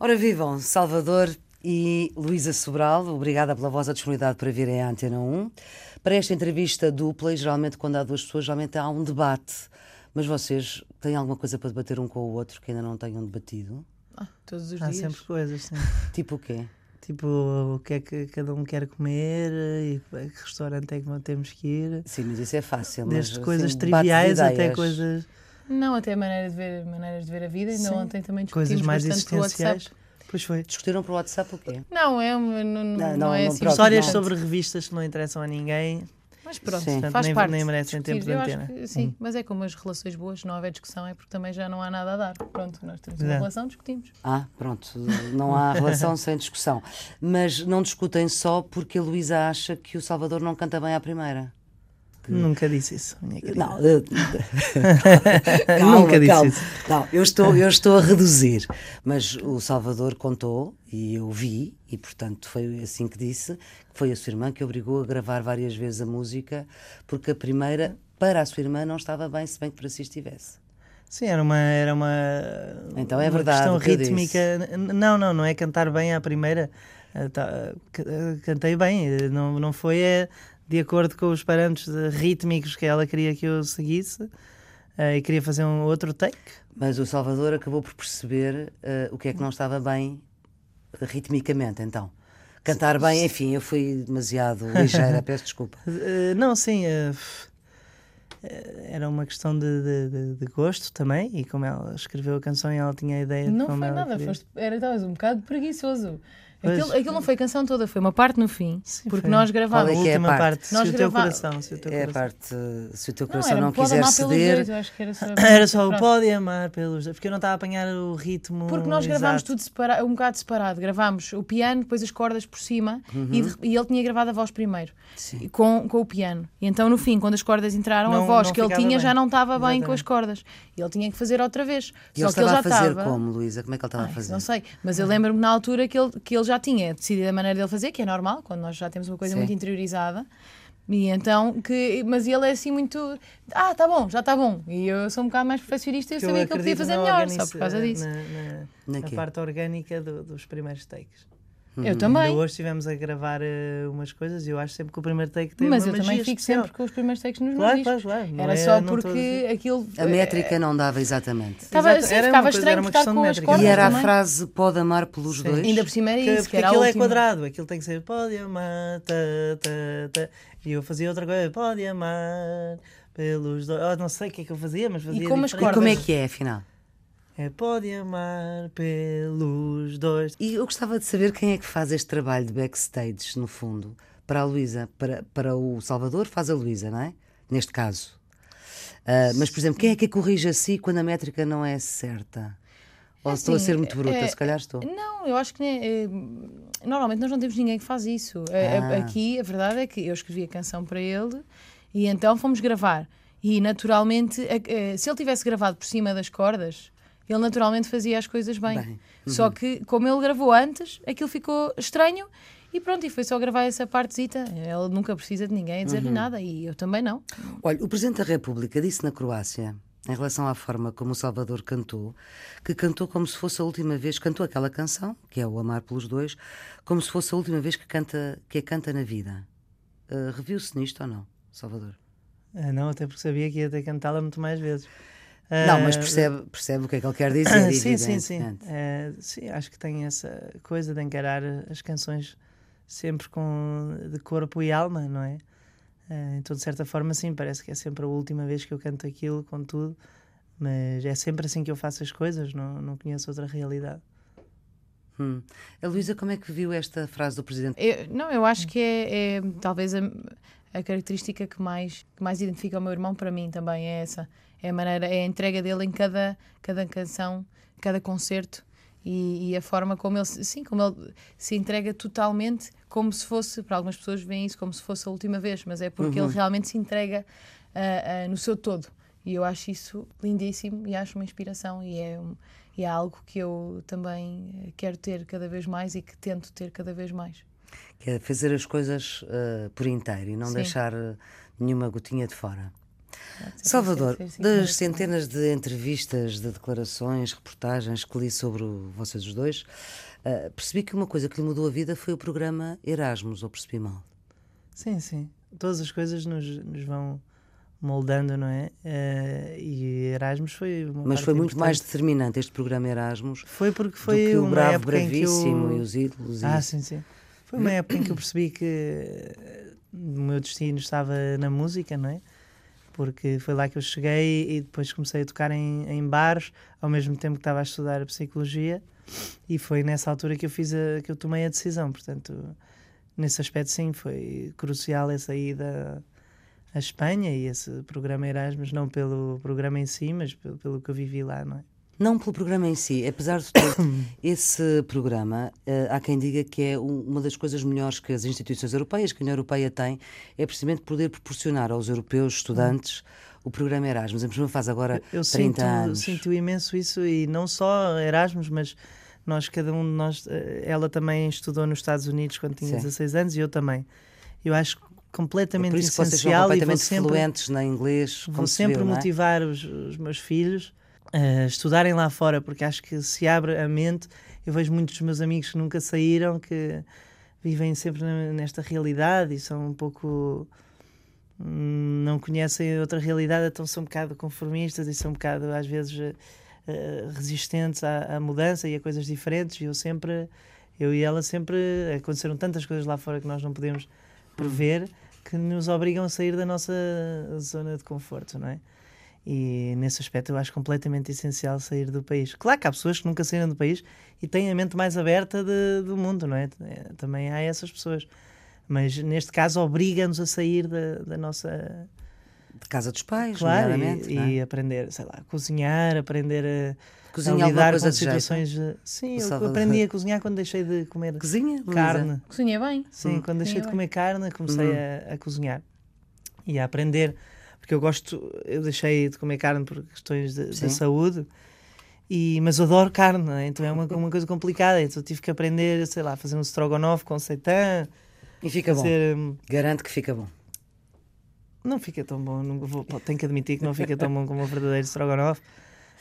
Ora vivam, Salvador e Luísa Sobral, obrigada pela vossa disponibilidade para virem à Antena 1. Para esta entrevista dupla, e geralmente quando há duas pessoas, geralmente há um debate. Mas vocês têm alguma coisa para debater um com o outro que ainda não tenham debatido? Ah, todos os Há dias. sempre coisas, sim. Tipo o quê? tipo, o que é que cada um quer comer e que restaurante é que temos que ir. Sim, mas isso é fácil. mas, Desde assim, coisas de triviais até coisas, Não, até maneira de ver, maneiras de ver a vida. Ainda Sim. ontem também discutimos coisas mais bastante pelo WhatsApp. existenciais. Pois foi. Discutiram para o WhatsApp o quê? Não, é, uma- não, não, Não, não, é assim. Histórias não. sobre revistas que não interessam a ninguém. Mas pronto, Sim. Portanto, faz nem, parte. nem merecem discutir. tempo de antena. que sim, Hum. mas é como as relações boas, não houver discussão, é porque também já não há nada a dar. Pronto, nós temos uma É. relação, discutimos. Ah, pronto, não há relação sem discussão. Mas não discutem só porque a Luísa acha que o Salvador não canta bem à primeira. Nunca disse isso, minha querida. Não, eh, calma, Nunca disse calma. isso. Não, eu estou, eu estou a reduzir. Mas o Salvador contou e eu vi, e portanto foi assim que disse, que foi a sua irmã que obrigou a gravar várias vezes a música, porque a primeira, para a sua irmã, não estava bem, se bem que para si estivesse. Sim, era uma, era uma, Então é uma verdade questão que eu rítmica. Não, não, não é cantar bem à primeira. Eh, tá, eh, Cantei bem, eh, não, não foi eh, de acordo com os parâmetros rítmicos que ela queria que eu seguisse e queria fazer um outro take. Mas o Salvador acabou por perceber eh, o que é que não estava bem ritmicamente, então. Cantar bem, enfim, eu fui demasiado ligeira, peço desculpa. Eh, Não, sim, eh, era uma questão de, de- de- de gosto também. E como ela escreveu a canção e ela tinha a ideia de Não como foi ela nada, queria. foste, era, estavas um bocado preguiçoso. Aquilo, aquilo não foi a canção toda, foi uma parte no fim. Sim, porque foi. nós Qual gravámos. é A que é a parte? parte, Nós se o coração, se o teu É a coração. parte, se o teu Não, coração era não, Pode quiser ceder, dois, era só. Era só o pode amar pelos dois, porque eu não estava a apanhar o ritmo. Porque nós gravámos tudo separa- um bocado separado. Gravámos o piano, depois as cordas por cima Uhum. e, de- e ele tinha gravado a voz primeiro Sim. com, com o piano. E então no fim, quando as cordas entraram, a Não- voz não que ele tinha bem. já não estava bem com as Exatamente. cordas. E ele tinha que fazer outra vez. e Só ele que ele estava já a fazer estava. como, Luísa? Como é que ele estava a fazer? Não sei, mas eu lembro-me na altura que ele, que ele já tinha decidido a maneira dele fazer, que é normal, quando nós já temos uma coisa Sim. muito interiorizada. E então, que, mas ele é assim muito. Ah, tá bom, já tá bom. E eu sou um bocado mais perfeccionista e eu sabia que ele podia fazer melhor, organiza- só por causa disso. Na, na- Na na parte orgânica do- dos primeiros takes. Eu também. Ainda hoje estivemos a gravar eh, umas coisas e eu acho sempre que o primeiro take tem Mas uma eu também fico especial. sempre com os primeiros takes nos meus Claro, discos. claro, claro. Era é- só a porque aquilo. A métrica não dava exatamente. Estava, Exato, sim, era ficava uma coisa- estranho era estar questão com de as métrica. cordas E era a também. frase pode amar pelos Sim. dois? Ainda por cima era Que- isso, que porque era a aquilo é quadrado, aquilo tem que ser pode amar, tá, tá, tá. e eu fazia outra coisa, pode amar pelos dois. Oh, não sei o que é que eu fazia, mas fazia. como as E diferente. como é cordas? que é, afinal? É pode amar pelos dois. E eu gostava de saber quem é que faz este trabalho de backstage, no fundo, para a Luísa. Para, para o Salvador faz a Luísa, não é? Neste caso. Ah, mas, por exemplo, quem é que a corrige a si quando a métrica não é certa? Ou É estou a assim, ser muito bruta? é- Se calhar estou. Não, eu acho que nem- eh, normalmente nós não temos ninguém que faz isso. Eh, Ah. Aqui a verdade é que eu escrevi a canção para ele e então fomos gravar. E naturalmente, eh, se ele tivesse gravado por cima das cordas, ele naturalmente fazia as coisas bem. Bem, Só que, como ele gravou antes, aquilo ficou estranho e pronto, e foi só gravar essa partezita. Ele nunca precisa de ninguém a dizer-lhe nada e eu também não. Olha, o Presidente da República disse na Croácia, em relação à forma como o Salvador cantou, que cantou como se fosse a última vez, cantou aquela canção, que é o Amar pelos Dois, como se fosse a última vez que, canta, que a canta na vida. Ah, Reviu-se nisto ou não, Salvador? Ah, não, até porque sabia que ia ter cantá-la muito mais vezes. Não, mas Ah, percebe, percebe o que é que ele quer dizer, sim, sim, sim. evidentemente. Eh, sim, acho que tem essa coisa de encarar as canções sempre com de corpo e alma, não é? Eh, então, de certa forma, sim, parece que é sempre a última vez que eu canto aquilo com tudo, mas é sempre assim que eu faço as coisas, não, não conheço outra realidade. Hum. A Luísa, como é que viu esta frase do Presidente? Eu- não, eu acho que é, é talvez a, a característica que mais, que mais identifica o meu irmão para mim também é essa. É a maneira, é a entrega dele em cada, cada canção, cada concerto e, e a forma como ele, se- sim, como ele se entrega totalmente, como se fosse, para algumas pessoas veem isso como se fosse a última vez, mas é porque ele realmente se entrega ah, ah, no seu todo. E eu acho isso lindíssimo e acho uma inspiração e é, um- e é algo que eu também quero ter cada vez mais e que tento ter cada vez mais. Que é fazer as coisas ah, por inteiro e não Sim. deixar ah, nenhuma gotinha de fora. Salvador, das centenas de entrevistas, de declarações, reportagens que li sobre o- vocês os dois, ah, percebi que uma coisa que lhe mudou a vida foi o programa Erasmus, ou percebi mal? Sim, sim. Todas as coisas nos, nos vão moldando, não é? Eh, e Erasmus foi uma Mas foi muito mais importante. determinante este programa Erasmus Foi porque do foi que o uma Bravo época em que eu... Bravíssimo e os ídolos. e Ah, isso. sim, sim. Foi uma época em que eu percebi que eh, o meu destino estava na música, não é? Porque foi lá que eu cheguei e depois comecei a tocar em, em bares, ao mesmo tempo que estava a estudar psicologia, e foi nessa altura que eu fiz a, que eu tomei a decisão. Portanto, nesse aspecto, sim, foi crucial essa ida à Espanha e esse programa Erasmus, não pelo programa em si, mas pelo, pelo que eu vivi lá, não é? Não pelo programa em si, apesar de tudo, esse programa, eh, há quem diga que é um- uma das coisas melhores que as instituições europeias, que a União Europeia tem, é precisamente poder proporcionar aos europeus estudantes o programa Erasmus. A mesma faz agora eu 30 sinto, anos. sinto imenso isso e não só Erasmus, mas nós, cada um de nós, eh, ela também estudou nos Estados Unidos quando tinha Sim. 16 anos e eu também. Eu acho É completamente por isso que vocês são essencial e vou completamente sempre, fluentes na inglês, vou sempre viu, é? motivar os, os meus filhos a estudarem lá fora, porque acho que se abre a mente. Eu vejo muitos dos meus amigos que nunca saíram, que vivem sempre nesta realidade e são um pouco hum, não conhecem outra realidade, então são um bocado conformistas e são um bocado, às vezes, eh, eh, resistentes à, à mudança e a coisas diferentes. E eu sempre, eu e ela sempre, aconteceram tantas coisas lá fora que nós não podemos prever que nos obrigam a sair da nossa zona de conforto, não é? E nesse aspecto eu acho completamente essencial sair do país. Claro que há pessoas que nunca saíram do país e têm a mente mais aberta de- do mundo, não é? É, Também há essas pessoas. Mas neste caso obriga-nos a sair da, da nossa. De casa dos pais, Claro, e, não é? e aprender, sei lá, a cozinhar, aprender a, Cozinha a lidar com jeito? situações. de- Sim, eu Salvador. aprendi a cozinhar quando deixei de comer Cozinha, Luísa? carne. Cozinha bem. Sim, quando deixei Sim, de bem. comer carne, comecei a, a cozinhar e a aprender. Porque eu gosto, eu deixei de comer carne por questões de, de saúde, e, mas adoro carne, é? então é uma, uma coisa complicada. Então eu tive que aprender, sei lá, fazer um strogonoff com seitã, E fica bom. fazer. hum, Garanto que fica bom. Não fica tão bom, não vou, tenho que admitir que não fica tão bom como o verdadeiro strogonoff.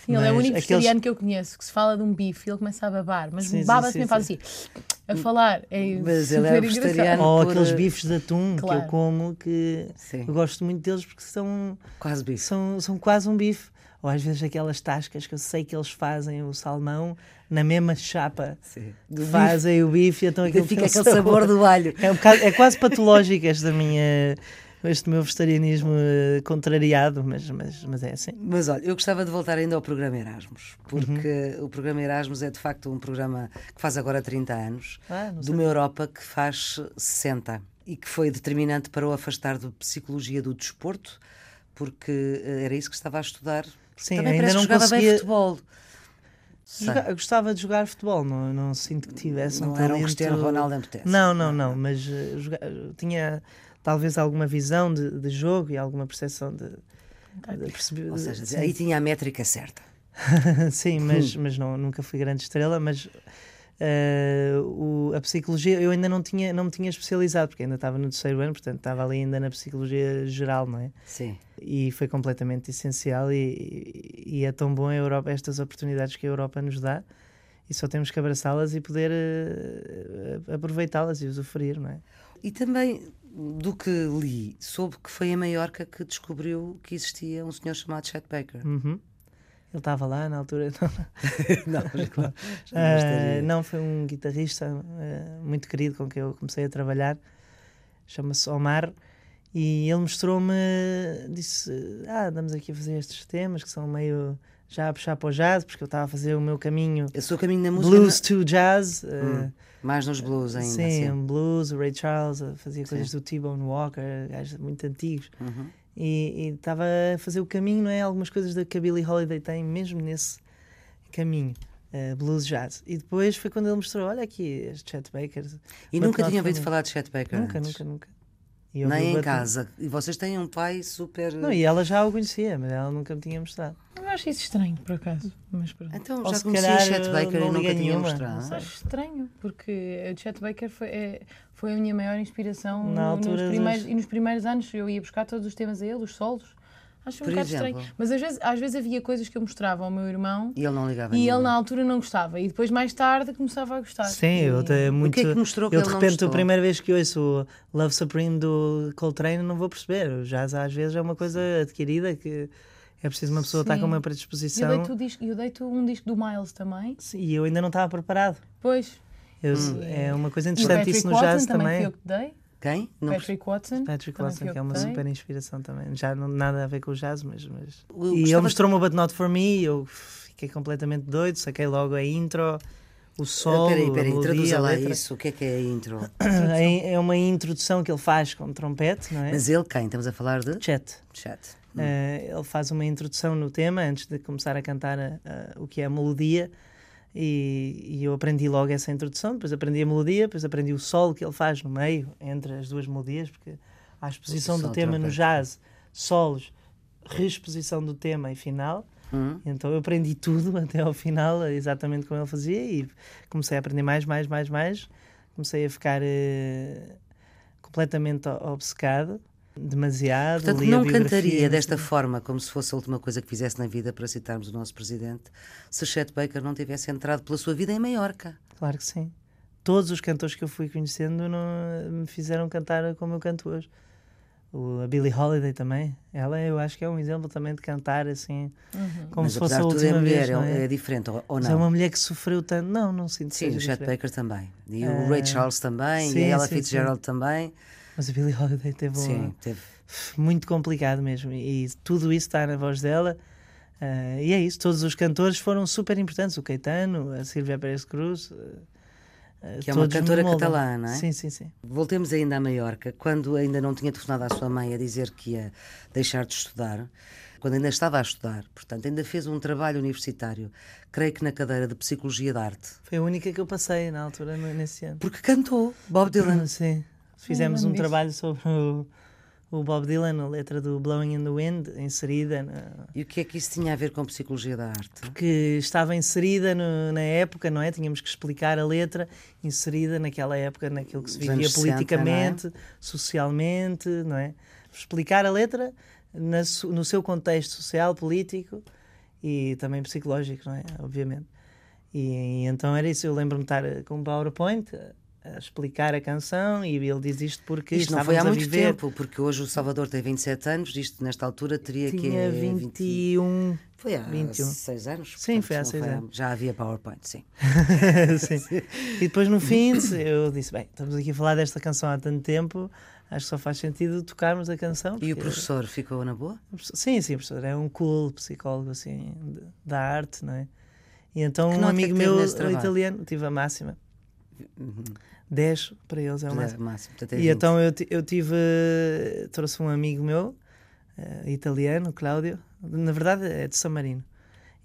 Sim, ele é o único aqueles- vegetariano que eu conheço que se fala de um bife e ele começa a babar, mas Sim, sim, baba-se sim, mesmo, faz sim. assim, a falar. É Mas ele é vegetariano. Ou por- aqueles bifes de atum que Claro. eu como, que Sim. eu gosto muito deles porque são, Quase bife. são, são quase um bife. Ou às vezes aquelas tascas que eu sei que eles fazem o salmão na mesma chapa. Sim. que Fazem o bife e então aquilo Fica aquele sabor do alho. É, um bocado- é quase patológico esta minha, este meu vegetarianismo eh, contrariado, mas, mas, mas é assim. Mas olha, eu gostava de voltar ainda ao programa Erasmus, porque Uhum. o programa Erasmus é de facto um programa que faz agora 30 anos, Ah, de uma Europa que faz 60 e que foi determinante para o afastar da psicologia do desporto, porque eh, era isso que estava a estudar. Sim, Também ainda não jogava bem conseguia- futebol. Joga- eu gostava de jogar futebol, não, não sinto que tivesse um Não era um. Cristiano Ronaldo em. Não, não, não, mas eh, joga- tinha talvez alguma visão de, de jogo e alguma percepção de, de perceber. Ou seja, sim. aí tinha a métrica certa. Sim, mas, mas não, nunca fui grande estrela, mas eh, o- a psicologia eu ainda não tinha não me tinha especializado porque ainda estava no terceiro ano, portanto estava ali ainda na psicologia geral, não é? Sim. E foi completamente essencial e, e é tão bom a Europa estas oportunidades que a Europa nos dá e só temos que abraçá-las e poder eh, aproveitá-las e usufruir, não é? E também, do que li, soube que foi em Maiorca que descobriu que existia um senhor chamado Chet Baker. Uhum. Ele estava lá na altura. não, já, já Ah, gostaria. não, foi um guitarrista ah, muito querido com quem eu comecei a trabalhar, chama-se Omar, e ele mostrou-me, disse: Ah, andamos aqui a fazer estes temas que são meio já a puxar para o jazz, porque eu estava a fazer o meu caminho Eu sou o caminho da música. blues to jazz. Hum, mais nos blues ainda. sim, sim. um blues, o Ray Charles, ah, fazia Sim. coisas do T-Bone Walker, gajos muito antigos. Uhum. E estava a fazer o caminho, não é? Algumas coisas da que a Billie Holiday tem, mesmo nesse caminho. eh, blues jazz. E depois foi quando ele mostrou: olha aqui, este Chet Baker. E nunca tinha ouvido falar de Chet Baker Nunca, antes? nunca, nunca. E eu Nem em casa. E vocês têm um pai super. Não, e ela já o conhecia, mas ela nunca me tinha mostrado. Eu acho isso estranho, por acaso. Mas pronto. Então Ou já conhecia calhar, Chet Baker e nunca tinha mostrado. Acho estranho, porque o Chet Baker foi, é- foi a minha maior inspiração Na no- altura nos dos- primeiros, e nos primeiros anos. Eu ia buscar todos os temas a ele, os solos. Acho um bocado exemplo? estranho. Mas às vezes, às vezes havia coisas que eu mostrava ao meu irmão E ele não ligava e ele na altura não gostava. E depois, mais tarde, começava a gostar. Sim, eu te, muito. que é que mostrou que eu ele de repente, a primeira vez que ouço o Love Supreme do Coltrane, não vou perceber. O jazz às vezes é uma coisa adquirida que é preciso uma pessoa estar Sim. com uma E eu predisposição. dei-te o eu dei-te um disco do Miles também. Sim, E eu ainda não estava preparado. Pois. Eu- Hum. É uma coisa o interessante isso no jazz também. também. eu que te dei. Quem? Não Patrick Watson. Patrick Watson, que é uma super inspiração também. Já não nada a ver com o jazz, mas. mas... E ele mostrou-me o But Not For Me, eu fiquei completamente doido, saquei logo a intro, o solo, Peraí, peraí, a melodia, traduza lá letra. isso. O que é que é a intro? É é uma introdução que ele faz com trompete, não é? Mas ele quem? Estamos a falar de Chat. chat. Eh, ele faz uma introdução no tema antes de começar a cantar a- a- o que é a melodia. E, e eu aprendi logo essa introdução, depois aprendi a melodia, depois aprendi o solo que ele faz no meio, entre as duas melodias, porque há a exposição do tema no jazz, solos, reexposição do tema e final. Hum? Então eu aprendi tudo até ao final, exatamente como ele fazia, e comecei a aprender mais, mais, mais, mais. Comecei a ficar eh, completamente obcecado, demasiado. Portanto, não cantaria não desta forma, como se fosse a última coisa que fizesse na vida, para citarmos o nosso presidente, se Chet Baker não tivesse entrado pela sua vida em Maiorca. Claro que sim. Todos os cantores que eu fui conhecendo não, me fizeram cantar como eu canto hoje. O, a Billie Holiday também. Ela eu acho que é um exemplo também de cantar assim, como Mas se fosse apesar a de tudo é última mulher, vez. é, não é? é diferente, ou, ou Mas não? é uma mulher que sofreu tanto. Não, não sinto Sim, o Chet. Baker também. E Ah, o Ray Charles também, sim, e a Ella sim, Fitzgerald também. Mas a Billie Holiday teve Sim, um, teve. muito complicado mesmo. E tudo isso está na voz dela. Ah, e é isso, todos os cantores foram super importantes. O Caetano, a Silvia Pérez Cruz. ah, Que é uma cantora catalã, não é? Sim, sim, sim. Voltemos ainda a Maiorca, quando ainda não tinha telefonado à sua mãe a dizer que ia deixar de estudar, quando ainda estava a estudar, portanto, ainda fez um trabalho universitário, creio que na cadeira de Psicologia da Arte, Foi a única que eu passei na altura, nesse ano. porque cantou Bob Dylan. Sim. Fizemos um disso. trabalho sobre o, o Bob Dylan, a letra do Blowing in the Wind, inserida, na, E o que é que isso tinha a ver com Psicologia da Arte? que estava inserida no- na época, não é? Tínhamos que explicar a letra, inserida naquela época, naquilo que se vivia anos 60, politicamente, socialmente, não é? Explicar a letra na no seu contexto social, político e também psicológico, não é? Obviamente. E, então era isso, eu lembro-me de estar eh, com um PowerPoint a, explicar a canção e ele diz isto porque Isto não foi há muito viver. tempo, porque hoje o Salvador tem 27 anos, isto nesta altura teria que Tinha 21. Foi há 21. 6 anos? Sim, foi há seis há- anos. Já havia PowerPoint, sim. Sim. E depois no fim eu disse: bem, estamos aqui a falar desta canção há tanto tempo, acho que só faz sentido tocarmos a canção. E o professor ficou na boa? Sim, sim, professor é um cool psicólogo assim da arte, não é? E então um nota amigo meu italiano, tive a máxima. 10 para eles é o É, máximo. é E 20. então eu, eu tive. Trouxe um amigo meu, eh, italiano, Cláudio, na verdade é de São Marino.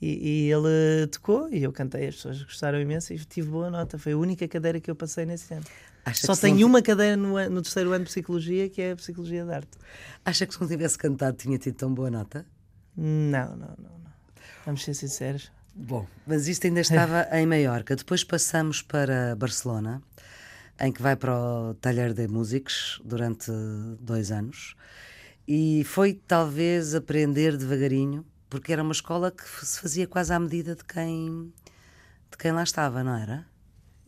E, e ele tocou e eu cantei, as pessoas gostaram imenso e tive boa nota. Foi a única cadeira que eu passei nesse ano. Acha Só se não uma cadeira no, no terceiro ano de Psicologia, que é a Psicologia da Arte. Acha que se não tivesse cantado tinha tido tão boa nota? Não, não, não, não. Vamos ser sinceros. Bom, mas isto ainda estava em Maiorca. Depois passamos para Barcelona, em que vai para o Talher de Músicos durante dois anos. E foi talvez aprender devagarinho, porque era uma escola que se fazia quase à medida de quem, de quem lá estava, não era?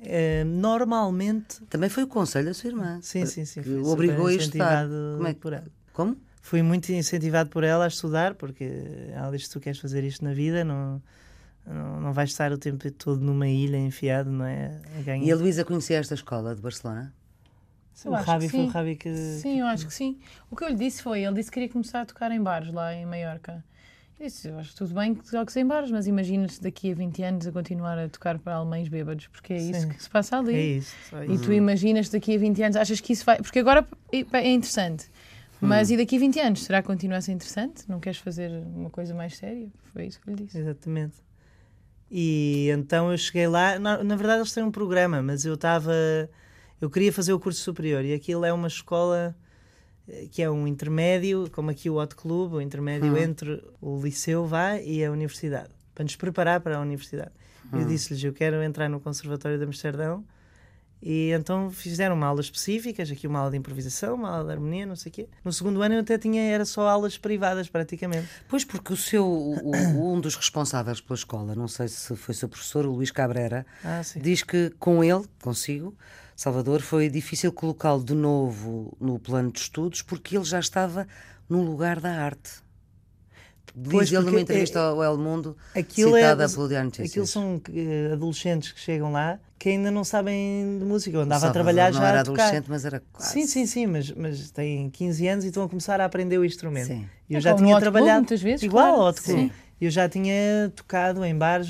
Eh, normalmente, Também foi o conselho da sua irmã. sim, sim, sim. que obrigou a estudar. Como é por ela. Como? Fui muito incentivado por ela a estudar, porque ela disse: tu queres fazer isto na vida, não, não, não vais estar o tempo todo numa ilha enfiado, não é? A ganhar. E a Luísa conhecia esta escola de Barcelona? Sim, Eu o Rabi foi o. Rabi que. Sim, eu acho que sim. O que eu lhe disse foi, ele disse que queria começar a tocar em bares lá em Maiorca. Eu disse, eu acho tudo bem que toques em bares, mas imaginas-te daqui a 20 anos a continuar a tocar para alemães bêbados, porque é isso Sim. que se passa ali. É isso. E isso. tu imaginas daqui a 20 anos, achas que isso vai. Porque agora é interessante. Mas e daqui a 20 anos? Será que continua a ser interessante? Não queres fazer uma coisa mais séria? Foi isso que eu lhe disse. Exatamente. E então eu cheguei lá. Na, na verdade, eles têm um programa, mas eu estava. Eu queria fazer o curso superior e aquilo é uma escola eh, que é um intermédio, como aqui o Hot Club, o intermédio entre o liceu vá e a universidade, para nos preparar para a universidade. Eu disse-lhes: eu quero entrar no Conservatório de Amsterdão E então fizeram uma aulas específicas, aqui uma aula de improvisação, uma aula de harmonia, não sei o quê. No segundo ano eu até tinha, era só aulas privadas praticamente. Pois, porque o seu, o- um dos responsáveis pela escola, não sei se foi seu professor, o Luís Cabrera, Ah, diz que com ele, consigo, Salvador, foi difícil colocá-lo de novo no plano de estudos porque ele já estava no lugar da arte. Diz Pois, ele numa entrevista é- ao El Mundo, Aquilo citada é, pelo Diário Notícias. Aquilo são eh, adolescentes que chegam lá que ainda não sabem de música. Eu andava a trabalhar não já era a tocar. adolescente, mas era quase. Sim, sim, sim, mas, mas têm 15 anos e estão a começar a aprender o instrumento. Sim. E eu É já como tinha trabalhado muitas vezes, igual claro. ao. Eu já tinha tocado em bares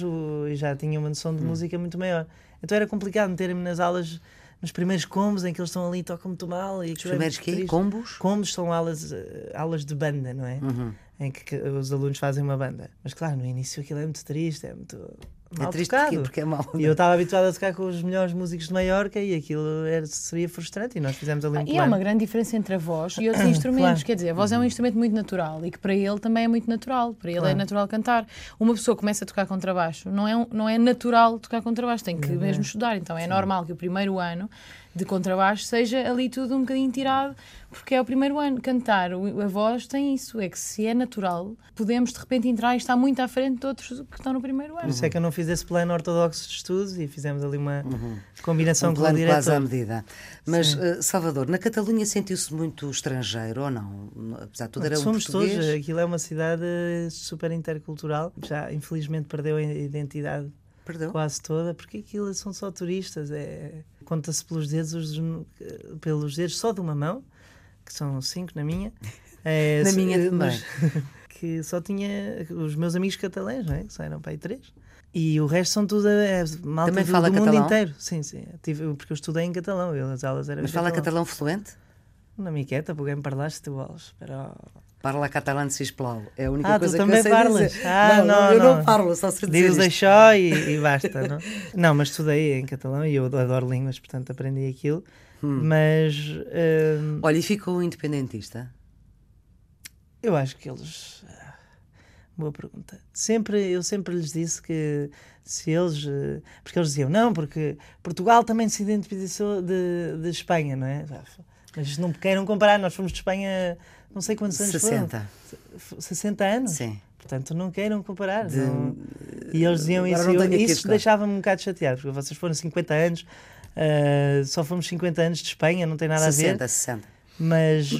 e já tinha uma noção de Hum. música muito maior. Então era complicado meter-me nas aulas, nos primeiros combos em que eles estão ali e tocam muito mal. E Os é primeiros quê? triste. Combos? Combos são aulas, eh, aulas de banda, não é? Uhum. Em que, que os alunos fazem uma banda. Mas claro, no início aquilo é muito triste, é muito mal É triste tocado. porque é mau. E eu estava habituado a tocar com os melhores músicos de Maiorca e aquilo era, seria frustrante. E nós fizemos ali um Ah, E há uma grande diferença entre a voz e outros instrumentos. Claro. Quer dizer, a voz é um instrumento muito natural e que para ele também é muito natural. Para ele é Claro. natural cantar. Uma pessoa começa a tocar contrabaixo, não é, um- não é natural tocar contrabaixo, tem que mesmo estudar. Então é normal que o primeiro ano de contrabaixo seja ali tudo um bocadinho tirado, porque é o primeiro ano. Cantar, a voz tem isso, é que se é natural, podemos de repente entrar e estar muito à frente de outros que estão no primeiro Por ano. isso é que eu não fiz esse plano ortodoxo de estudos e fizemos ali uma combinação um com o plano quase à diretor. medida. Mas, eh, Salvador, na Catalunha sentiu-se muito estrangeiro ou não? Apesar de tudo, era um Somos todos, português. aquilo é uma cidade super intercultural. Já infelizmente perdeu a identidade Perdeu? quase toda, porque aquilo são só turistas. É, Conta-se pelos dedos, os- pelos dedos só de uma mão, que são cinco na minha. É, Na minha também. mas- que só tinha os meus amigos catalães, não é? Só eram para aí três. E o resto são tudo é, malta Também do, fala do mundo catalão? inteiro. Sim, sim. Tive, porque eu estudei em catalão, eu, as aulas eram Mas fala catalão. fluente? Una miqueta, porque em parlaste tu vols, però... Parla catalã de sisplau. É a única Ah, tu coisa também que eu sei parlas? dizer. Ah, não, não, eu não, não. parlo, só sei dizer isto. deixó e, e basta, não? Não, mas estudei em catalão e eu adoro línguas, portanto aprendi aquilo. Hum. Mas hum, Olha, e ficou independentista? eu acho que eles. ah, Boa pergunta. Sempre, eu sempre lhes disse que se eles. eh, Porque eles diziam, não, porque Portugal também se identificou de, de Espanha, não é? Mas não queiram comparar, nós fomos de Espanha não sei quantos anos 60. foram. 60 anos? Sim. Portanto, não queiram comparar. De- não- E eles diziam Agora isso. e eu- a isso deixava-me um bocado chateado, porque vocês foram 50 anos, ah, só fomos 50 anos de Espanha, não tem nada a 60, ver. 60. Mas,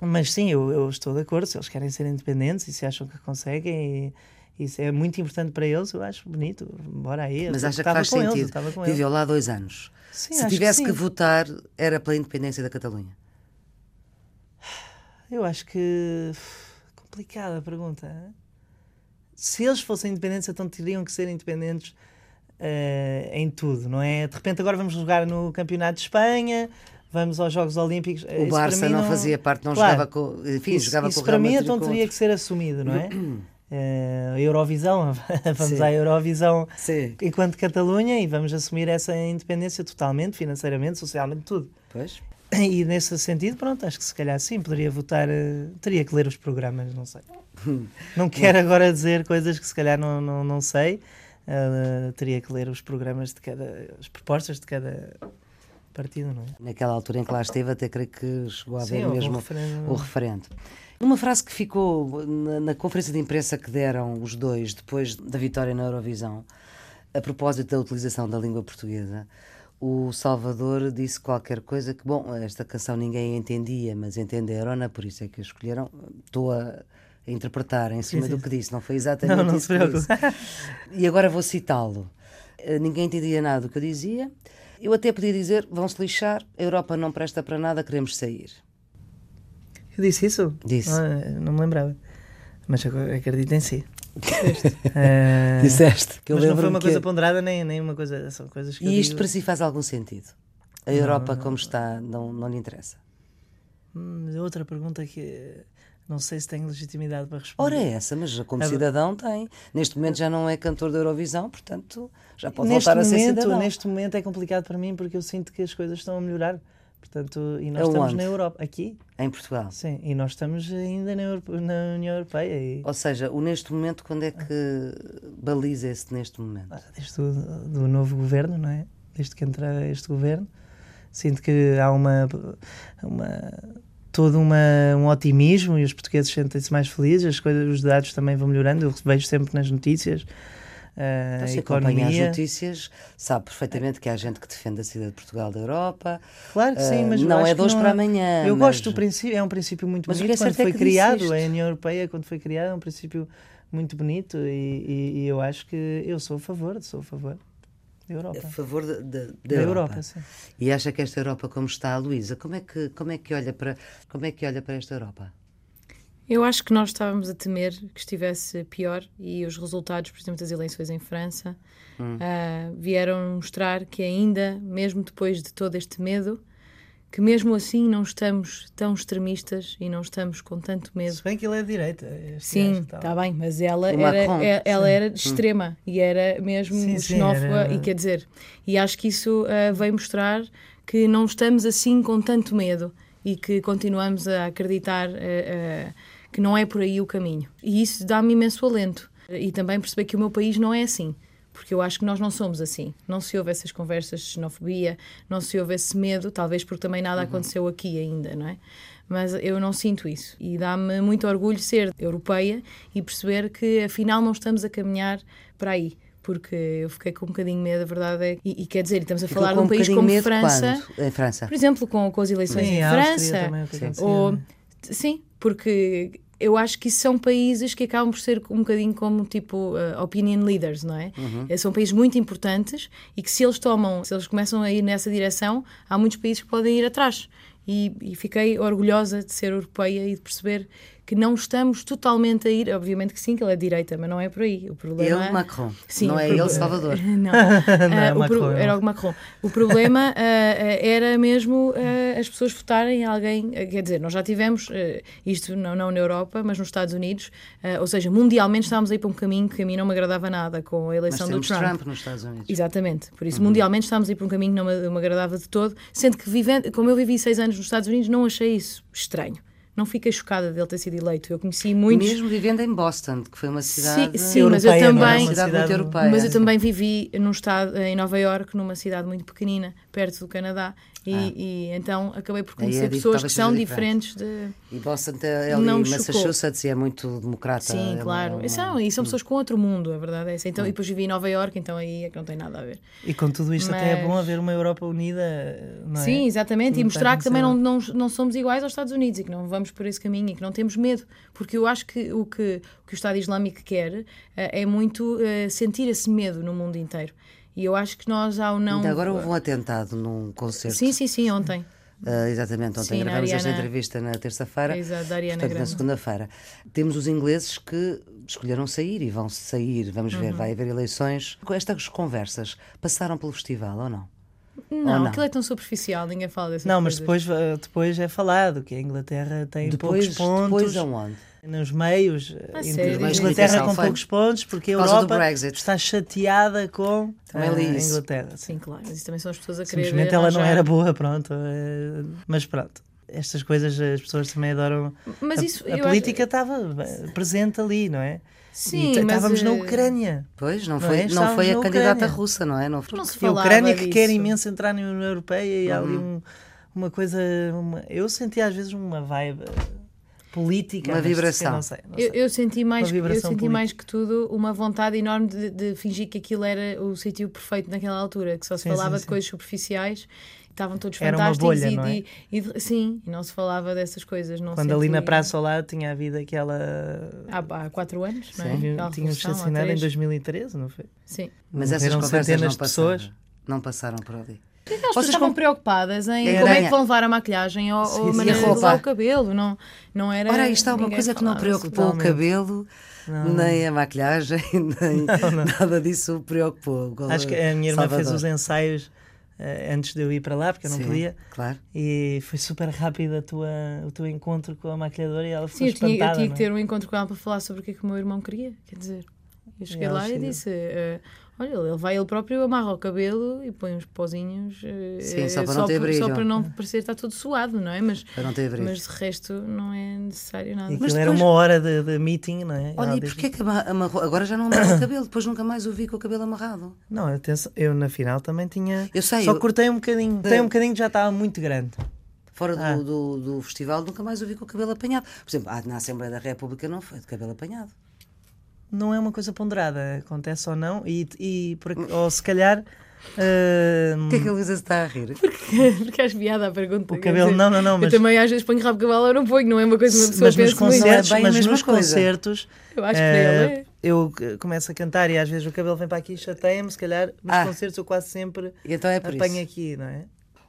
mas sim, eu, eu estou de acordo. Se eles querem ser independentes e se acham que conseguem, e isso é muito importante para eles, eu acho bonito. Bora aí. Mas eu acha que faz sentido? eles. Viveu lá dois anos. Sim, Se tivesse que, que votar, era pela independência da Catalunha. Eu acho que. Complicada a pergunta. Se eles fossem independentes, então teriam que ser independentes eh, em tudo, não é? De repente, agora vamos jogar no Campeonato de Espanha, vamos aos Jogos Olímpicos. eh, O isso Barça mim não, fazia parte, não Claro. jogava com. Enfim, isso, jogava isso com o para mim então teria outro. que ser assumido, não é? A Eurovisão, vamos Sim. à Eurovisão Sim. enquanto Catalunha e vamos assumir essa independência totalmente, financeiramente, socialmente, tudo. Pois. E nesse sentido, pronto, acho que se calhar sim, poderia votar, eh, teria que ler os programas, não sei. Não quero agora dizer coisas que se calhar não, não, não sei, eh, teria que ler os programas de cada, as propostas de cada partido, não é? Naquela altura em que lá esteve, até creio que chegou a haver mesmo referendo. o referente. Uma frase que ficou na, na conferência de imprensa que deram os dois depois da vitória na Eurovisão, a propósito da utilização da língua portuguesa, o Salvador disse qualquer coisa que, bom, esta canção ninguém entendia, mas entenderam-na, por isso é que a escolheram. Estou a interpretar em cima Sim, do sim. que disse, não foi exatamente Não, não isso. E agora vou citá-lo. Eh, Ninguém entendia nada do que eu dizia. Eu até podia dizer: vão-se lixar, a Europa não presta para nada, queremos sair. Eu disse isso? Disse. Ah, não me lembrava. Mas acredito em si. Eh, Disseste. Que eu mas não foi uma que- coisa ponderada, nem, nem uma coisa. São coisas que E isto digo. para si faz algum sentido? A Europa, como está, não, não lhe interessa. Hum, outra pergunta que não sei se tenho legitimidade para responder. Ora, é essa, mas como cidadão tem. Neste momento já não é cantor da Eurovisão, portanto já pode neste voltar a ser momento, cidadão. neste momento é complicado para mim porque eu sinto que as coisas estão a melhorar. Portanto, e nós estamos Aonde? na Europa, aqui, Em Portugal. sim, e nós estamos ainda na, Europe- na União Europeia. E, Ou seja, o neste momento, quando é que baliza esse neste momento? desde o do novo governo, não é? desde que entra este governo. Sinto que há uma, uma todo uma, um otimismo e os portugueses sentem-se mais felizes, as coisas, os dados também vão melhorando, eu vejo sempre nas notícias. Uh, Você acompanha as notícias, sabe perfeitamente que há gente que defende a saída de Portugal da Europa. Claro que sim, mas uh, não é de hoje para amanhã. Eu mas... gosto do princípio, é um princípio muito mas bonito. É quando foi é criado, a União Europeia, quando foi criada, é um princípio muito bonito e, e, e, eu acho que eu sou a favor, sou a favor da Europa. A favor de, de, da, da Europa. Europa sim. E acha que esta Europa como está, Luísa, como é que como é que olha para como é que olha para esta Europa? Eu acho que nós estávamos a temer que estivesse pior e os resultados, por exemplo, das eleições em França hum. uh, vieram mostrar que ainda, mesmo depois de todo este medo, que mesmo assim não estamos tão extremistas e não estamos com tanto medo. Se bem que ele é de direita. Sim, está bem, mas ela era, é, ela era de extrema hum. e era mesmo sim, xenófoba era... e quer dizer, e acho que isso uh, veio mostrar que não estamos assim com tanto medo e que continuamos a acreditar uh, uh, que não é por aí o caminho. E isso dá-me imenso alento e também perceber que o meu país não é assim porque eu acho que nós não somos assim. Não se houve essas conversas de xenofobia, não se houve esse medo, talvez porque também nada uhum. aconteceu aqui ainda, não é? Mas eu não sinto isso. E dá-me muito orgulho ser europeia e perceber que afinal não estamos a caminhar para aí porque eu fiquei com um bocadinho de medo, a verdade é. E, e quer dizer, estamos a falar de um, um país como França. Em França. Por exemplo, com, com as eleições sim, em França. Também, ou, sim, porque eu acho que são países que acabam por ser um bocadinho como tipo uh, opinion leaders, não é? Uhum. Eh, são países muito importantes e que se eles tomam, se eles começam a ir nessa direção, há muitos países que podem ir atrás. E, e fiquei orgulhosa de ser europeia e de perceber que não estamos totalmente a ir, obviamente que sim, que ele é de direita, mas não é por aí. O problema ele Macron, sim, não é ele Salvador. Não, não é uh, Macron, pro... era o Macron. O problema uh, era mesmo uh, as pessoas votarem em alguém, quer dizer, nós já tivemos isto não, não na Europa, mas nos Estados Unidos, ou seja, mundialmente estávamos a ir para um caminho que a mim não me agradava nada com a eleição mas do Trump. Trump nos Estados Unidos. Exatamente, por isso uhum. mundialmente estávamos a ir para um caminho que não me, me agradava de todo, sendo que vivendo, como eu vivi seis anos nos Estados Unidos, não achei isso estranho não fiquei chocada dele ter sido eleito. Eu conheci muitos. Mesmo vivendo em Boston, que foi uma cidade. Sim, sim mas eu também. É? Uma cidade muito europeia. Mas eu também vivi num estado, em Nova York, numa cidade muito pequenina, perto do Canadá. E, ah. e então acabei por conhecer é pessoas que são diferentes de. E Boston é ali, não Massachusetts e é muito democrata. Sim, é claro. Uma... São, e são pessoas com outro mundo, a verdade é essa. Então, hum. E depois vivi em Nova York, então aí é que não tem nada a ver. E com tudo isto Mas... até é bom haver uma Europa unida, não é? Sim, exatamente. e mostrar que também não, não, não somos iguais aos Estados Unidos e que não vamos por esse caminho e que não temos medo. Porque eu acho que o que, que o Estado Islâmico quer uh, é muito uh, sentir esse medo no mundo inteiro. E eu acho que nós, ao não. Ainda agora houve um atentado num concerto. Sim, sim, sim, ontem. Uh, exatamente, ontem Sim, gravamos esta entrevista na terça-feira, portanto na segunda-feira. Temos os ingleses que escolheram sair e vão sair, vamos uhum. ver, vai haver eleições. Estas conversas passaram pelo festival ou não? Não, não, aquilo é tão superficial, ninguém fala dessas Não, coisas. mas depois, eh, depois é falado que a Inglaterra tem depois, poucos pontos. Depois aonde? nos meios, ah, a Inglaterra com poucos pontos, porque a Europa está chateada com a Inglaterra. Sim, claro, mas isso também são as pessoas a querer. Simplesmente ela não era boa, pronto. Eh, mas pronto. Estas coisas as pessoas também adoram. Mas isso, a, a política acho... estava presente ali, não é? Sim, e estávamos mas, na Ucrânia. Pois, não foi, não, é? não foi a candidata russa, não é? Não, não se falava a Ucrânia que quer imenso entrar na União Europeia e há ali uhum. um, uma coisa. Uma, eu senti às vezes uma vibe política. Uma vibração. Não sei, não sei. Eu, eu, senti, mais, eu senti mais que tudo uma vontade enorme de, de, fingir que aquilo era o sítio perfeito naquela altura, que só se sim, falava sim, de sim. coisas superficiais estavam todos Era fantásticos bolha, e, não é? e, e, sim, e não se falava dessas coisas. Não Quando ali na Praça ao lado tinha havido aquela. Há, há quatro anos, não é? Tinha assassinado em 2013, não foi? Sim. Mas essas conversas não passaram, pessoas. não passaram por ali. Porque elas Vocês estavam com... preocupadas em como é que vão levar a maquilhem ou, sim, ou a maneira de levar o cabelo, não, não era. Ora, isto é uma coisa que não preocupou totalmente. o cabelo, não. nem a maquilhagem, nem não, não. nada disso preocupou. Acho que a minha irmã Salvador. fez os ensaios uh, antes de eu ir para lá, porque eu não Sim, podia. Claro. E foi super rápido a tua, o teu encontro com a maquilhadora e ela ficou Sim, eu tinha, eu tinha que é? ter um encontro com ela para falar sobre o que é que o meu irmão queria, quer dizer. Eu cheguei lá e disse: uh, Olha, ele vai ele próprio, amarra o cabelo e põe uns pozinhos. eh, Sim, só eh, para não ter por- brilho. Só para não parecer que está tudo suado, não é? Mas, Para não ter brilho. mas de resto não é necessário nada. E aquilo Mas era depois- uma hora de, de meeting, não é? Olha, e porquê que ama- amarrou? Agora já não amarra o cabelo, depois nunca mais o vi com o cabelo amarrado. Não, atenção, eu na final também tinha. Eu sei, Só eu- cortei um bocadinho. Cortei um bocadinho que já estava muito grande. Fora do, Ah. do, do festival, nunca mais o vi com o cabelo apanhado. Por exemplo, ah, na Assembleia da República não foi de cabelo apanhado. Não é uma coisa ponderada, acontece ou não, e, e por ou se calhar. ah, O que é que a Luísa está a rir? Porque acho piada a pergunta. O cabelo, dizer, não, não, não, mas- Eu também às vezes ponho rabo de cavalo ou não ponho, não é uma coisa que uma pessoa mas nos pensa muito. concertos, é a mas nos coisa. concertos Eu acho que para ele é. eu começo a cantar e às vezes o cabelo vem para aqui e chateia-me, se calhar nos Ah. concertos eu quase sempre então é por apanho isso. aqui, não é?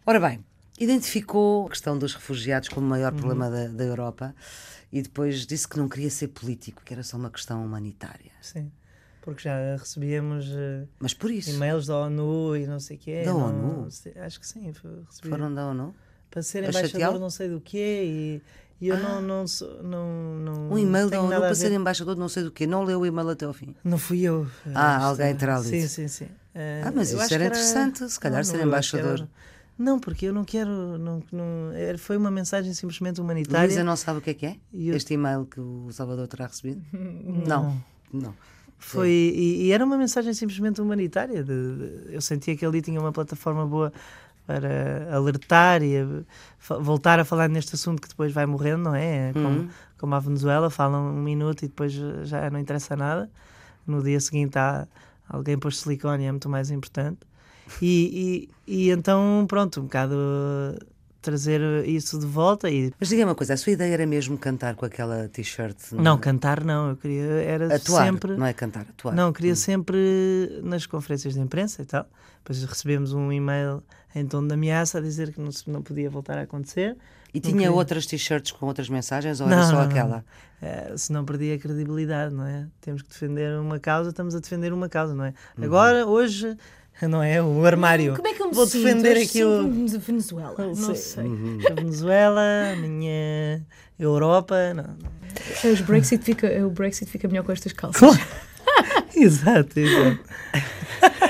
Ora bem, identificou a questão dos refugiados como o maior Uhum. problema da, da Europa e depois disse que não queria ser político, que era só uma questão humanitária. Sim. Porque já recebíamos eh, Mas por isso, e-mails da ONU e não sei o quê. Da não- ONU? Acho que sim, recebi. foram da ONU? para ser a embaixador não sei do quê e, e eu não, não, sou- não, não Um e-mail da ONU para ser embaixador de não sei do quê. Não leu o e-mail até ao fim. Não fui eu. Ah, Isto- alguém terá lido. Sim, sim, sim. Eh, Ah, mas eu isso era que interessante, se calhar, Não, ser não, que era- embaixador. Não, porque eu não quero. Não, não, foi uma mensagem simplesmente humanitária. Luísa não sabe o que é que é? Eu- Este e-mail que o Salvador terá recebido? Não. Não. Foi, e, e era uma mensagem simplesmente humanitária. de- de- eu sentia que ali tinha uma plataforma boa para alertar e a- voltar a falar neste assunto que depois vai morrendo, não é? Como, Uhum. como a Venezuela, falam um minuto e depois já não interessa nada. No dia seguinte há alguém pôs silicone, é muito mais importante. E, e, e então, pronto, um bocado trazer isso de volta e Mas diga uma coisa, a sua ideia era mesmo cantar com aquela t-shirt? não cantar não, eu queria era Atuar, sempre não é cantar, atuar. Não, queria sempre nas conferências de imprensa e tal. Depois recebemos um e-mail em tom de ameaça a dizer que não, não podia voltar a acontecer. E tinha queria. outras t-shirts com outras mensagens ou era só aquela? Eh, se não perdia a credibilidade, não é? Temos que defender uma causa, estamos a defender uma causa, não é? Uhum. Agora, hoje, não é? O armário. Como é que eu me Vou sinto? defender Eu aqui o. Venezuela. Não sei. sei. A Venezuela, a minha Europa. Não, não. Os Brexit fica, o Brexit fica melhor com estas calças. Claro. exato, exato.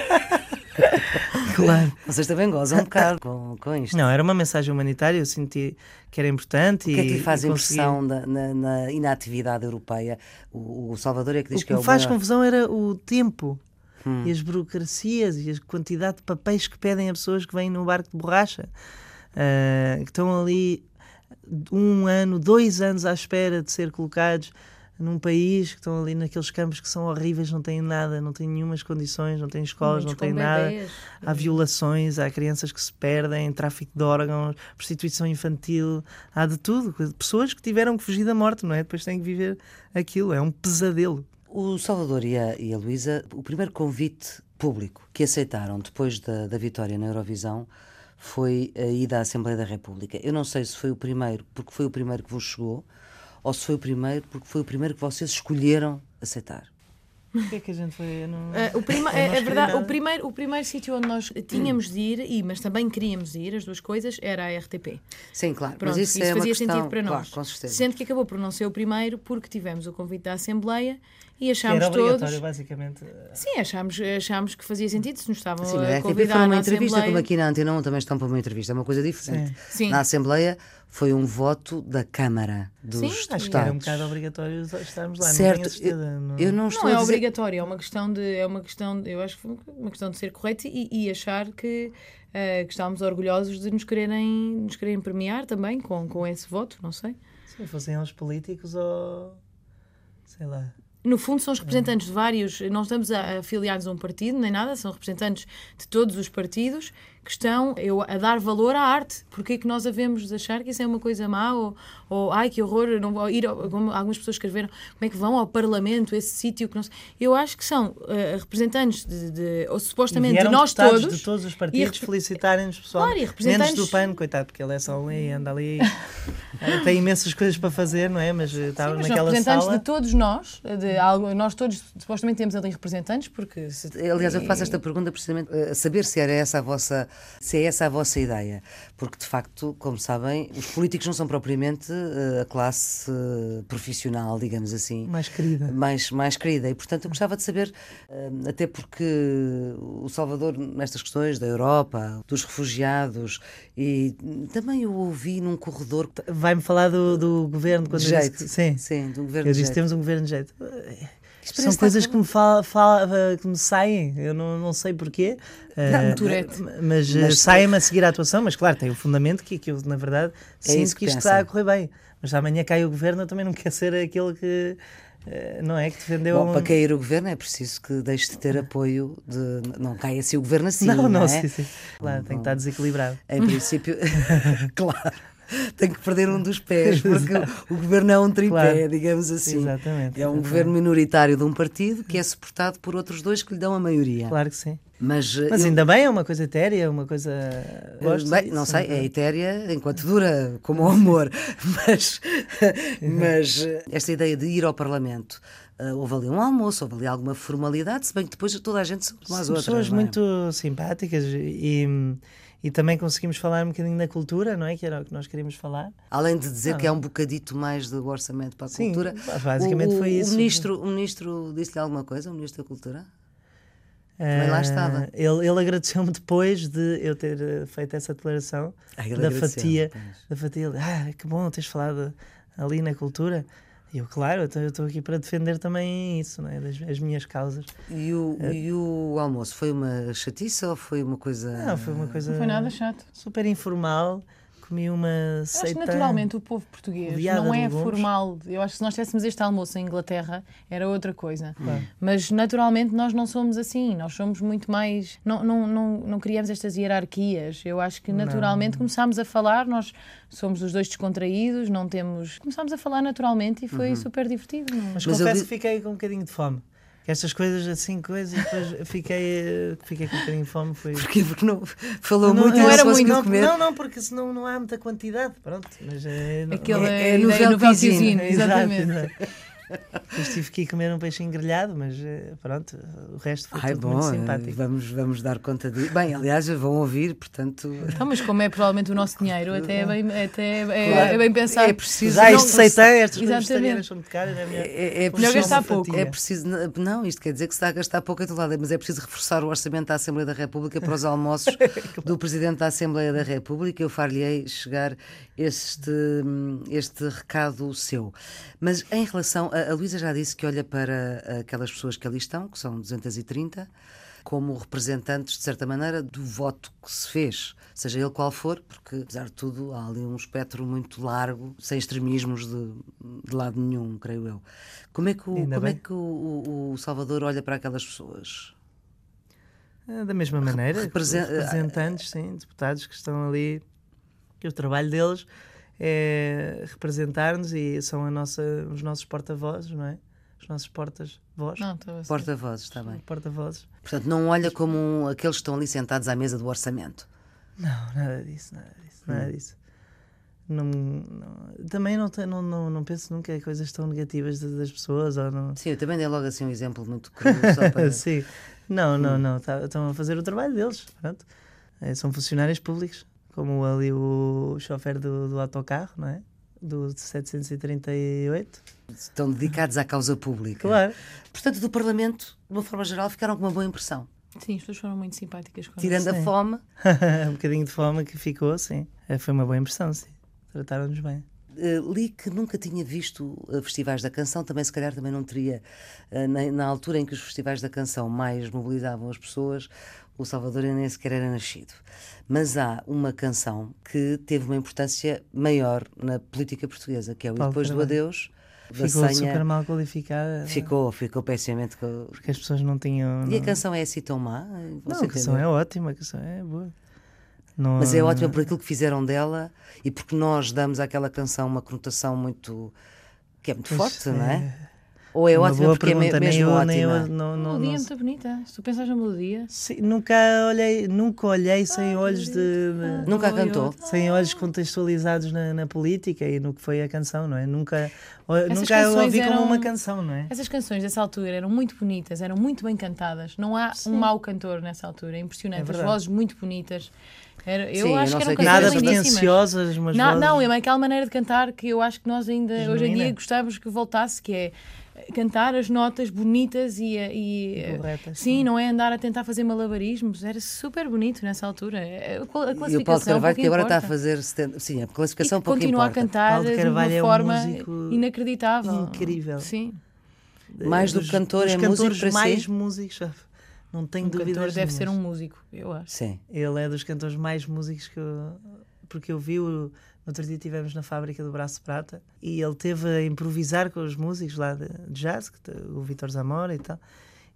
claro. Vocês também gozam um bocado com, com isto. Não, era uma mensagem humanitária, eu senti que era importante. O que é que lhe faz consegui- impressão da- na, na inatividade europeia? O, o Salvador é que diz O que que é me o faz maior... confusão era o tempo Hum. e as burocracias e a quantidade de papéis que pedem a pessoas que vêm no barco de borracha, ah, que estão ali um ano, dois anos à espera de ser colocados num país, que estão ali naqueles campos que são horríveis, não têm nada, não têm nenhumas condições, não têm escolas, não Muitos têm com nada. bebés. Há violações, há crianças que se perdem, tráfico de órgãos, prostituição infantil, há de tudo. Pessoas que tiveram que fugir da morte, não é? Depois têm que viver aquilo, é um pesadelo. O Salvador e a, a Luísa, o primeiro convite público que aceitaram depois da, da vitória na Eurovisão foi a ida à Assembleia da República. Eu não sei se foi o primeiro porque foi o primeiro que vos chegou ou se foi o primeiro porque foi o primeiro que vocês escolheram aceitar. O que é que a gente foi? Não- Ah, o prima- é, é verdade, o primeiro, o primeiro sítio onde nós tínhamos de ir, e, mas também queríamos ir, as duas coisas, era a RTP. Sim, claro. Pronto, mas isso, isso, é fazia questão, sentido para claro, nós. com certeza. Sendo que acabou por não ser o primeiro, porque tivemos o convite da Assembleia e Que achámos era obrigatório, todos. basicamente. Sim, achámos, achámos que fazia sentido se nos estavam Sim, a a RTP convidar foi uma entrevista, Assembleia. como aqui na Antena 1 também estão para uma entrevista, é uma coisa diferente. Sim. Na Assembleia foi um voto da Câmara dos Sim, Deputados. Acho que era um bocado obrigatório estarmos lá. não Certo, tenho a certeza, não- Eu não estou Não é dizer... obrigatório, é uma questão de, é uma questão, de- eu acho que foi uma questão de ser correto e, e achar que, eh, que estávamos orgulhosos de nos quererem, nos quererem premiar também com, com esse voto, não sei. Se fossem eles políticos ou. sei lá. No fundo, são os representantes de vários. Não estamos a- afiliados a um partido nem nada, são representantes de todos os partidos que estão eu, a dar valor à arte. Porque é que nós havemos de achar que isso é uma coisa má? Ou, ou ai que horror, não vou ir. Como algumas pessoas escreveram, como é que vão ao Parlamento, esse sítio que não sei. Eu acho que são eh, representantes de, de- ou E supostamente de nós todos. de todos os e partidos repre- felicitarem-nos pessoal. Claro, e Menos representantes- do PAN, coitado, porque ele é só ali, anda ali. Eh, Tem imensas coisas para fazer, não é? Mas eh, estava Mas são naquela representantes sala. de todos nós, de algo, nós todos supostamente temos ali representantes, porque se- Aliás, eu faço esta pergunta precisamente a saber se era essa a vossa Se é essa a vossa ideia, porque de facto, como sabem, os políticos não são propriamente uh, a classe uh, profissional, digamos assim. Mais querida. Mais, mais querida. E portanto eu gostava de saber, uh, até porque o Salvador, nestas questões da Europa, dos refugiados, e também eu ouvi num corredor. Vai-me falar do, do governo quando de jeito. Disse, sim, sim, do governo eu disse jeito. temos um governo de jeito. São coisas que me, fala, fala, que me saem, eu não, não sei porquê. Não, uh, mas, mas saem-me a seguir a atuação, mas claro, tem o fundamento que, que eu, na verdade, é sinto que, que isto está a correr bem. Mas amanhã cai o governo, eu também não quero ser aquele que. Não é que defendeu. Bom, para cair o governo é preciso que deixe de ter apoio de. Não caia assim o governo assim. Não, não, não é? sim, sim. Claro, tem que estar desequilibrado. Em princípio, claro tem que perder um dos pés, porque o, governo é um tripé, claro. digamos assim. Exatamente. É um exatamente. governo minoritário de um partido que é suportado por outros dois que lhe dão a maioria. Claro que sim. Mas, Mas eu, ainda bem, é uma coisa etérea, uma coisa. Gosto bem, não sei, é etérea enquanto dura, como o amor. mas, mas esta ideia de ir ao Parlamento. Uh, houve ali um almoço, houve ali alguma formalidade, se bem que depois toda a gente são como as outras. pessoas é? muito simpáticas e, e também conseguimos falar um bocadinho da cultura, não é? Que era o que nós queríamos falar. Além de dizer ah, que é um bocadito mais do orçamento para a sim, cultura. Basicamente o, foi isso. O ministro, o ministro disse-lhe alguma coisa, o ministro da Cultura? Também lá estava. Uh, ele, ele agradeceu-me depois de eu ter feito essa declaração ah, da fatia. Da fatia. Ele, ah, que bom teres falado ali na cultura. E eu, claro, eu estou aqui para defender também isso, não é? Das, as minhas causas. E o, uh, e o almoço foi uma chatice ou foi uma coisa. Não, foi uma coisa. Não foi nada chato. Super informal. Comi uma seita. Eu que naturalmente o povo português não é formal. Eu acho que se nós tivéssemos este almoço em Inglaterra era outra coisa. Claro. Mas naturalmente nós não somos assim. Nós somos muito mais. Não, não, não, não criamos estas hierarquias. Eu acho que naturalmente não. começámos a falar, nós somos os dois descontraídos, não temos. Começámos a falar naturalmente e foi uhum. super divertido. Não? Mas, Mas confesso que fiquei com um bocadinho de fome estas coisas assim, coisas, e depois fiquei, fiquei com um bocadinho de fome. Foi... Porquê? Porque não falou não, muito não, era muito não, comer. não, não, porque senão não há muita quantidade. Pronto, mas é, Aquele é, é, no é velpizinho, exatamente. Exato, depois tive que ir comer um peixinho grelhado, mas eh, pronto, o resto foi Ai, tudo bom, muito simpático. Vamos, vamos dar conta disso. Bem, aliás, vão ouvir, portanto. Então, mas como é provavelmente o nosso dinheiro, até é bem, até é, claro. é bem pensar. É preciso. Já isto seitei, estas coisas são muito caras. É melhor, é, é melhor gastar pouco. É preciso, não, isto quer dizer que se está a gastar pouco a todo lado, mas é preciso reforçar o orçamento da Assembleia da República para os almoços do Presidente da Assembleia da República. Eu far-lhe chegar este, este recado seu. Mas em relação. A, a Luísa já disse que olha para aquelas pessoas que ali estão, que são 230, como representantes, de certa maneira, do voto que se fez, seja ele qual for, porque, apesar de tudo, há ali um espectro muito largo, sem extremismos de, de lado nenhum, creio eu. Como é que o, como é que o, o Salvador olha para aquelas pessoas? Da mesma maneira, Represen representantes, sim, deputados que estão ali, que o trabalho deles é representar-nos e são a nossa, os nossos porta-vozes, não é? Os nossos portas-voz. Porta-vozes, está bem. Porta-vozes. Portanto, não olha como aqueles que estão ali sentados à mesa do orçamento. Não, nada disso, nada disso, nada hum. disso. Não, não, também não, não, não, não penso nunca em coisas tão negativas das pessoas. Ou não... Sim, eu também dei logo assim um exemplo muito cru. Só para... Sim, não, não, não. Tá, estão a fazer o trabalho deles. Pronto. É, são funcionários públicos, como ali o chofer do, do autocarro, não é? Do 738. Estão dedicados à causa pública. Claro. Portanto, do Parlamento, de uma forma geral, ficaram com uma boa impressão. Sim, as pessoas foram muito simpáticas. Com Tirando sim. a fome. um bocadinho de fome que ficou, sim. É, foi uma boa impressão, sim. Trataram-nos bem. Uh, li que nunca tinha visto uh, festivais da canção, também se calhar também não teria, uh, na, na, altura em que os festivais da canção mais mobilizavam as pessoas, o Salvador nem sequer era nascido. Mas há uma canção que teve uma importância maior na política portuguesa, que é o Paulo Depois do Adeus. Ficou senha... super mal qualificada. Ficou, ficou pessimamente. Porque as pessoas não tinham. E a canção é assim tão má? Não, a canção é ótima, a canção é boa. Não... Mas é ótima por aquilo que fizeram dela e porque nós damos àquela canção uma conotação muito. que é muito pois forte, é. não é? Ou é Uma ótima boa porque é me- pergunta, nem mesmo eu, nem eu ótima? não, A não, melodia não é muito bonita. Se tu pensares na melodia. Sim, nunca olhei, nunca olhei sem olhos de, Nunca cantou? sem olhos contextualizados na, na política e no que foi a canção, não é? Nunca, nunca ouvi como eram- uma canção, não é? Essas canções dessa altura eram muito bonitas, eram muito bem cantadas. Não há um mau cantor nessa altura. É impressionante. É As vozes muito bonitas. Era- eu Sim, eu acho não que eram canções Nada pretenciosas, mas Não, vozes- não, é aquela maneira de cantar que eu acho que nós ainda hoje em Genuína. dia gostávamos que voltasse, que é cantar as notas bonitas e, e Corretas, sim, não é andar a tentar fazer malabarismos. Era super bonito nessa altura. É, A a E o classificação Paulo Carvalho, que agora está a fazer 70. Sim, a e classificação que pouco continua a importa. cantar Paulo de uma é um forma inacreditável. incrível. Sim. Mais do que cantor, é músico para mais si? músicos, não tenho Um dúvidas cantor deve ser um músico, eu acho. Sim. Ele é dos cantores mais músicos que eu... Porque eu vi, o... outro dia estivemos na fábrica do Braço Prata e ele teve a improvisar com os músicos lá de jazz, o Vitor Zamora e tal.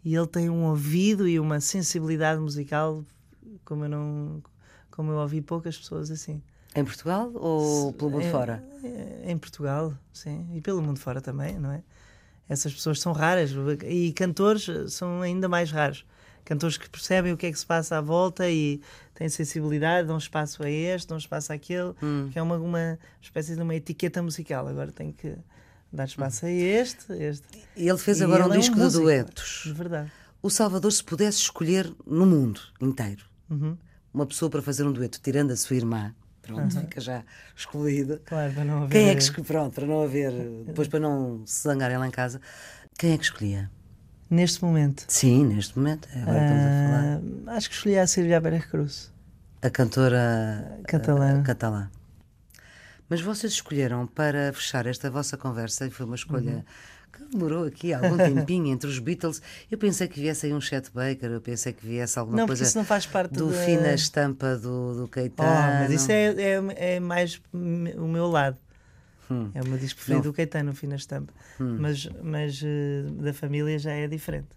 E ele tem um ouvido e uma sensibilidade musical como eu não... Como eu ouvi poucas pessoas assim. Em Portugal ou pelo mundo É- fora? Em Portugal, sim. E pelo mundo fora também, não é? Essas pessoas são raras. E cantores são ainda mais raros. Cantores que percebem o que é que se passa à volta e têm sensibilidade, dão espaço a este, dão espaço àquele, Hum. que é uma, uma espécie de uma etiqueta musical. Agora tem que dar espaço a este, este. E ele fez E agora um ele é disco de músico, duetos. De verdade. O Salvador, se pudesse escolher no mundo inteiro Uhum. uma pessoa para fazer um dueto, tirando a sua irmã, pronto, fica já excluída. Claro, para não haver... Quem é que escolhe? Pronto, para não haver, depois para não se zangarem lá em casa, quem é que escolhia? Neste momento, Sim, neste momento, é agora que estamos a falar. ah, acho que escolhi a Silvia Pérez Cruz. A cantora Catalana. eh, catalã. Mas vocês escolheram para fechar esta vossa conversa, e foi uma escolha Uhum. que demorou aqui algum tempinho entre os Beatles. Eu pensei que viesse aí um Chet Baker, eu pensei que viesse alguma Não, coisa isso não faz parte do da- fina estampa do, do Oh, Caetano. mas isso é, é, é mais o meu lado. É o meu disco preferido do Caetano, o Fina Estampa. Mas, mas eh, da família já é diferente.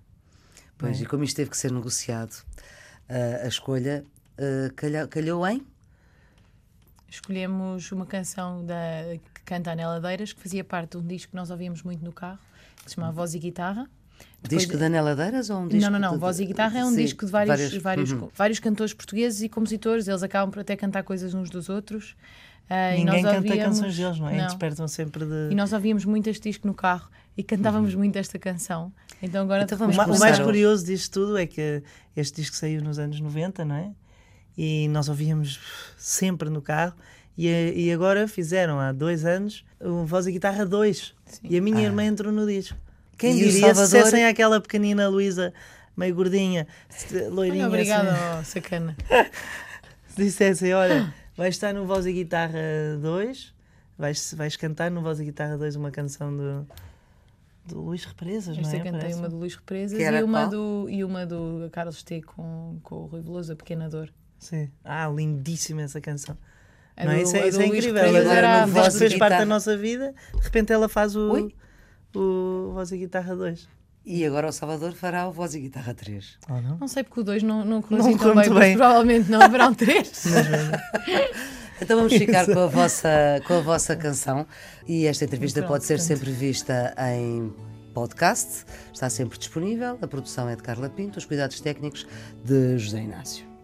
Pois, e como isto teve que ser negociado, eh, a escolha eh, calhou, calhou em? Escolhemos uma canção da, que canta a Anela Deiras, que fazia parte de um disco que nós ouvíamos muito no carro, que se chama Voz e Guitarra. Depois- Disco da Nela Deiras ou um disco não, não, não. de- Voz e Guitarra é um Sim, disco de vários, várias- vários, Uhum. vários cantores portugueses e compositores. Eles acabam por até cantar coisas uns dos outros. Ah, e Ninguém nós canta ouvíamos- canções deles, não é? Não. Despertam sempre de. E nós ouvíamos muito este disco no carro e cantávamos muito esta canção. Então agora Então O, vamos o mais curioso disto tudo é que este disco saiu nos anos 90, não é? E nós ouvíamos sempre no carro. E, e agora fizeram há dois anos o Voz e Guitarra 2. E a minha irmã entrou no disco. Quem Ah. E diria se Salvador- dissessem àquela pequenina Luísa, meio gordinha, se- loirinha, Olha, obrigada, assim, oh, sacana. se dissessem: Olha, vais estar no Voz e Guitarra 2, vais, vais cantar no Voz e Guitarra 2 uma canção do, do Luís Represas, não é? eu cantei Parece. uma do Luís Represas e uma, qual? do, e uma do Carlos T com, com o Rui Veloso, a Pequena Dor. Sim. Ah, lindíssima essa canção. A não é? do- Isso é, isso é incrível. E agora era a Voz Ela fez parte da nossa vida, de repente ela faz o, Ui. o Voz e Guitarra 2. E agora o Salvador fará o Voz e Guitarra 3. Oh, não? Não sei porque o 2 não, não correu Não assim tão bem, bem. provavelmente não haverão três. Então vamos ficar com a vossa, com a vossa canção e esta entrevista Pronto, pode ser pronto. sempre vista em podcast, está sempre disponível. A produção é de Carla Pinto, os cuidados técnicos de José Inácio.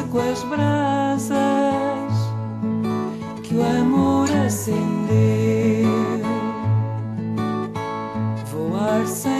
Lavar-se com as brasas que o amor acendeu. Voar sem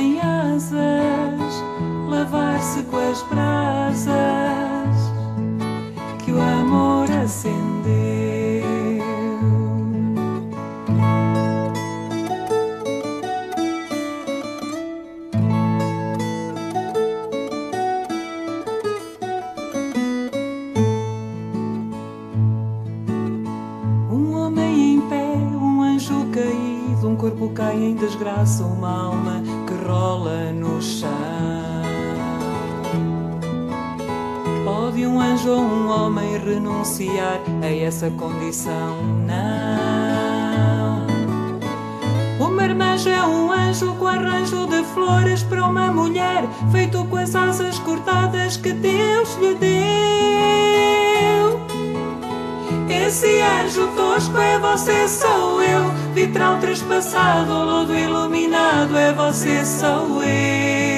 condição? Não. O marmanjo é um anjo com arranjo de flores para uma mulher, feito com as asas cortadas que Deus lhe deu. Esse anjo tosco é você, sou eu. Vitral trespassado, lodo iluminado, é você, sou eu.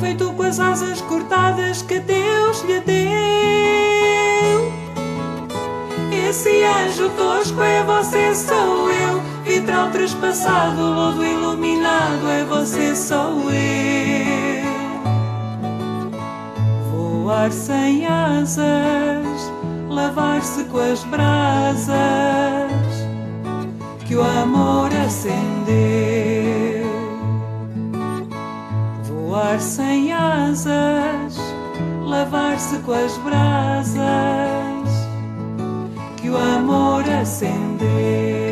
Feito com as asas cortadas que Deus lhe deu. Esse anjo tosco é você, sou eu. Vitral trespassado, lodo iluminado, é você, sou eu. Voar sem asas, lavar-se com as brasas que o amor acendeu. Voar sem asas, lavar-se com as brasas que o amor acendeu.